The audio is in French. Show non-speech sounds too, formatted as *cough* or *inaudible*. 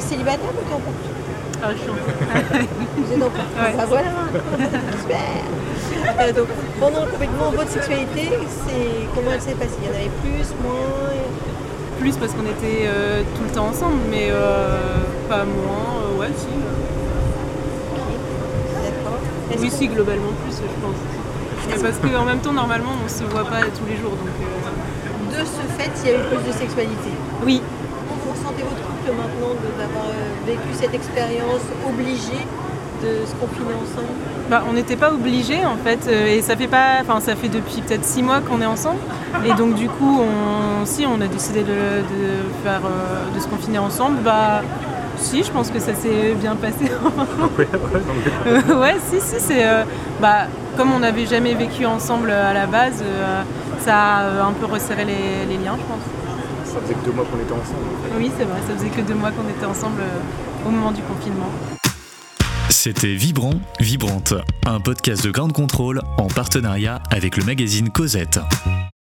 célibataire ou t'es en couple? Ah, je suis en *laughs* Vous êtes en couple Ouais. Ah voilà Super Euh, Donc pendant le confinement, votre sexualité, c'est comment elle s'est passée? Il y en avait plus, moins? Plus parce qu'on était euh, tout le temps ensemble, mais euh, pas moins. euh, ouais, si. D'accord. Est-ce Oui, si, globalement plus, je pense. Mais parce qu'en même temps, normalement, on se voit pas tous les jours, donc. De ce fait, il y a eu plus de sexualité. Oui, Comment vous ressentez votre couple maintenant d'avoir euh, vécu cette expérience obligée de se confiner ensemble? Bah, on n'était pas obligés en fait, euh, et ça fait pas, enfin ça fait depuis peut-être six mois qu'on est ensemble, et donc du coup, on, si on a décidé de, de faire, euh, de se confiner ensemble, bah si, je pense que ça s'est bien passé. *laughs* Ouais, ouais, *laughs* ouais, si, si, c'est, euh, bah comme on n'avait jamais vécu ensemble à la base, euh, ça a euh, un peu resserré les, les liens, je pense. Ça faisait que deux mois qu'on était ensemble. en fait. Oui, c'est vrai, ça faisait que deux mois qu'on était ensemble euh, au moment du confinement. C'était Vibrant, Vibrante, un podcast de Grande Contrôle en partenariat avec le magazine Cosette.